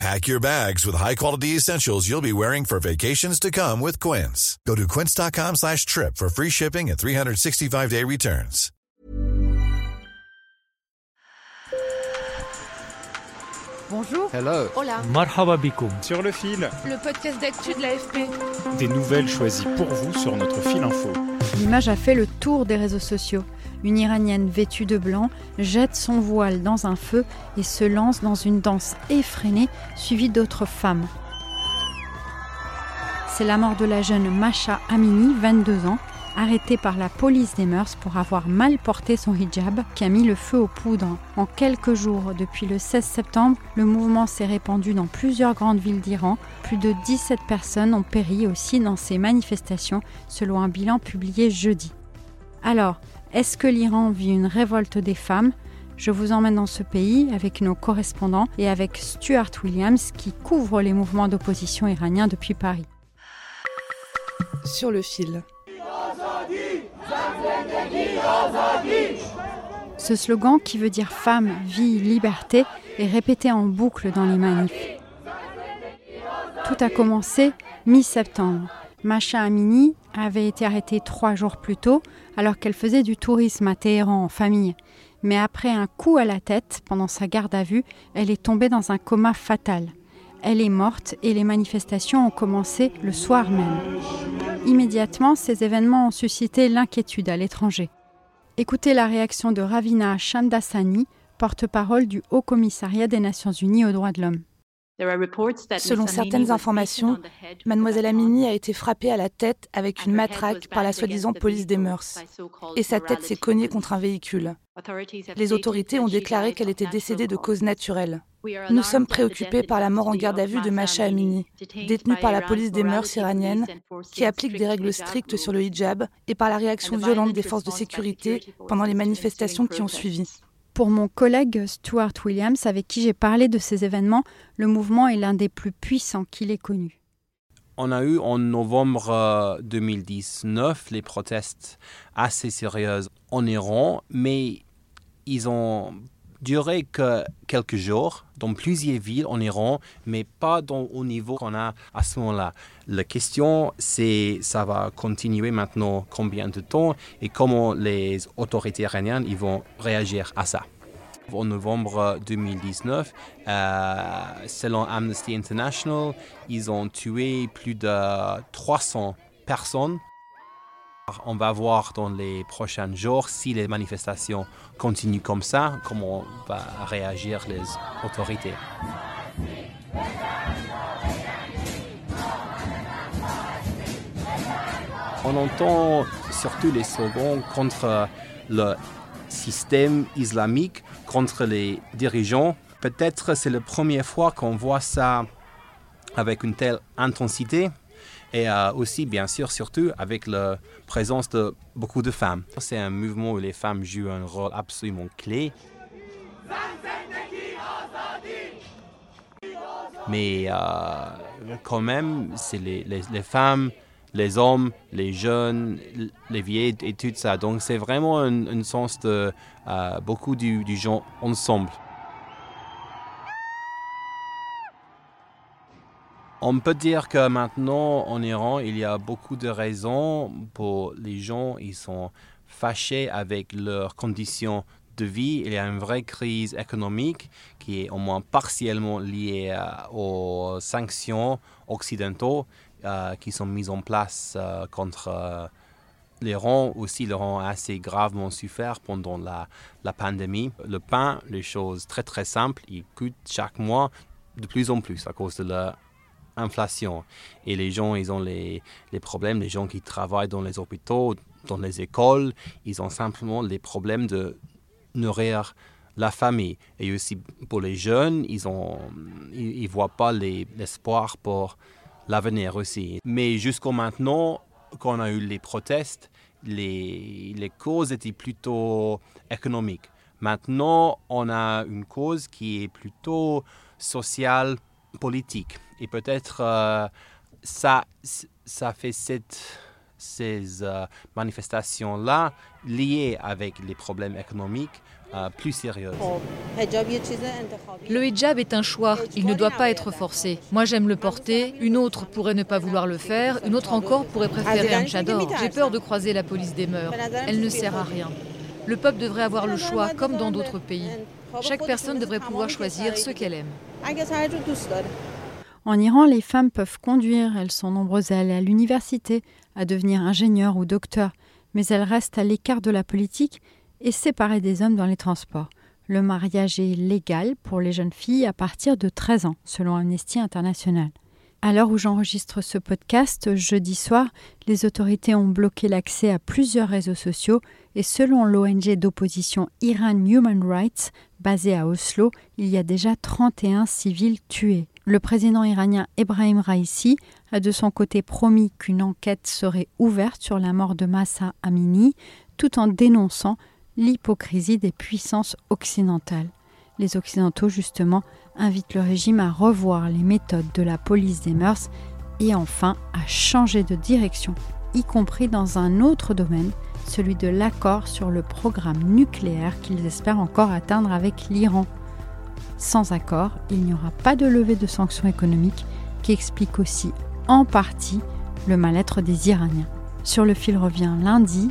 Pack your bags with high-quality essentials you'll be wearing for vacations to come with Quince. Go to quince.com slash trip for free shipping and 365-day returns. Bonjour. Hello. Hola. Marhaba bikoum. Sur le fil, Le podcast d'actu de l'AFP. des nouvelles choisies pour vous sur notre fil info. L'image a fait le tour des réseaux sociaux. Une Iranienne vêtue de blanc jette son voile dans un feu et se lance dans une danse effrénée suivie d'autres femmes. C'est la mort de la jeune Masha Amini, 22 ans, arrêtée par la police des mœurs pour avoir mal porté son hijab, qui a mis le feu aux poudres. En quelques jours, depuis le 16 septembre, le mouvement s'est répandu dans plusieurs grandes villes d'Iran. Plus de 17 personnes ont péri aussi dans ces manifestations, selon un bilan publié jeudi. Alors, est-ce que l'Iran vit une révolte des femmes? Je vous emmène dans ce pays avec nos correspondants et avec Stuart Williams qui couvre les mouvements d'opposition iraniens depuis Paris. Sur le fil. Ce slogan qui veut dire femme, vie, liberté est répété en boucle dans les manifs. Tout a commencé mi-septembre. Masha Amini avait été arrêtée trois jours plus tôt alors qu'elle faisait du tourisme à Téhéran en famille. Mais après un coup à la tête pendant sa garde à vue, elle est tombée dans un coma fatal. Elle est morte et les manifestations ont commencé le soir même. Immédiatement, ces événements ont suscité l'inquiétude à l'étranger. Écoutez la réaction de Ravina Shamdasani, porte-parole du Haut Commissariat des Nations Unies aux droits de l'homme. Selon certaines informations, Mademoiselle Amini a été frappée à la tête avec une matraque par la soi-disant police des mœurs. Et sa tête s'est cognée contre un véhicule. Les autorités ont déclaré qu'elle était décédée de cause naturelle. Nous sommes préoccupés par la mort en garde à vue de Masha Amini, détenue par la police des mœurs iranienne, qui applique des règles strictes sur le hijab, et par la réaction violente des forces de sécurité pendant les manifestations qui ont suivi. Pour mon collègue Stuart Williams, avec qui j'ai parlé de ces événements, le mouvement est l'un des plus puissants qu'il ait connu. On a eu en novembre euh, 2019 les protestes assez sérieuses en Iran, mais ils ont duré que quelques jours dans plusieurs villes en Iran, mais pas dans, au niveau qu'on a à ce moment-là. La question, c'est ça va continuer maintenant combien de temps et comment les autorités iraniennes ils vont réagir à ça. En novembre 2019, euh, selon Amnesty International, ils ont tué plus de 300 personnes. On va voir dans les prochains jours si les manifestations continuent comme ça, comment vont réagir les autorités. On entend surtout les slogans contre le système islamique, contre les dirigeants. Peut-être c'est la première fois qu'on voit ça avec une telle intensité et euh, aussi, bien sûr, surtout avec la présence de beaucoup de femmes. C'est un mouvement où les femmes jouent un rôle absolument clé. Mais euh, quand même, c'est les, femmes, les hommes, les jeunes, les vieilles et tout ça. Donc c'est vraiment un, sens de euh, beaucoup du, du gens ensemble. On peut dire que maintenant en Iran, il y a beaucoup de raisons pour les gens, ils sont fâchés avec leurs conditions de vie. Il y a une vraie crise économique qui est au moins partiellement liée euh, aux sanctions occidentaux euh, qui sont mises en place euh, contre l'Iran. Aussi, l'Iran a assez gravement souffert pendant la, la pandémie. Le pain, les choses très très simples, il coûte chaque mois de plus en plus à cause de la inflation. Et les gens, ils ont les, les, problèmes, les gens qui travaillent dans les hôpitaux, dans les écoles, ils ont simplement les problèmes de nourrir la famille. Et aussi pour les jeunes, ils ne ils, voient pas l'espoir pour l'avenir aussi. Mais jusqu'à maintenant, quand on a eu les protestes, les, les causes étaient plutôt économiques. Maintenant, on a une cause qui est plutôt sociale, politique. Et peut-être euh, ça, ça fait cette, ces euh, manifestations-là liées avec les problèmes économiques euh, plus sérieuses. Le hijab est un choix, il ne doit pas être forcé. Moi j'aime le porter, une autre pourrait ne pas vouloir le faire, une autre encore pourrait préférer un chador. J'ai peur de croiser la police des mœurs, elle ne sert à rien. Le peuple devrait avoir le choix, comme dans d'autres pays. Chaque personne devrait pouvoir choisir ce qu'elle aime. En Iran, les femmes peuvent conduire, elles sont nombreuses à aller à l'université, à devenir ingénieurs ou docteurs, mais elles restent à l'écart de la politique et séparées des hommes dans les transports. Le mariage est légal pour les jeunes filles à partir de 13 ans, selon Amnesty International. À l'heure où j'enregistre ce podcast, jeudi soir, les autorités ont bloqué l'accès à plusieurs réseaux sociaux et selon l'ONG d'opposition Iran Human Rights, basée à Oslo, il y a déjà 31 civils tués. Le président iranien Ebrahim Raisi a de son côté promis qu'une enquête serait ouverte sur la mort de Massa Amini, tout en dénonçant l'hypocrisie des puissances occidentales. Les Occidentaux, justement, invitent le régime à revoir les méthodes de la police des mœurs et enfin à changer de direction, y compris dans un autre domaine, celui de l'accord sur le programme nucléaire qu'ils espèrent encore atteindre avec l'Iran. Sans accord, il n'y aura pas de levée de sanctions économiques qui explique aussi en partie le mal-être des Iraniens. Sur le fil revient lundi.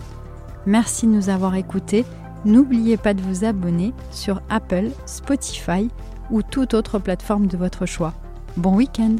Merci de nous avoir écoutés. N'oubliez pas de vous abonner sur Apple, Spotify ou toute autre plateforme de votre choix. Bon week-end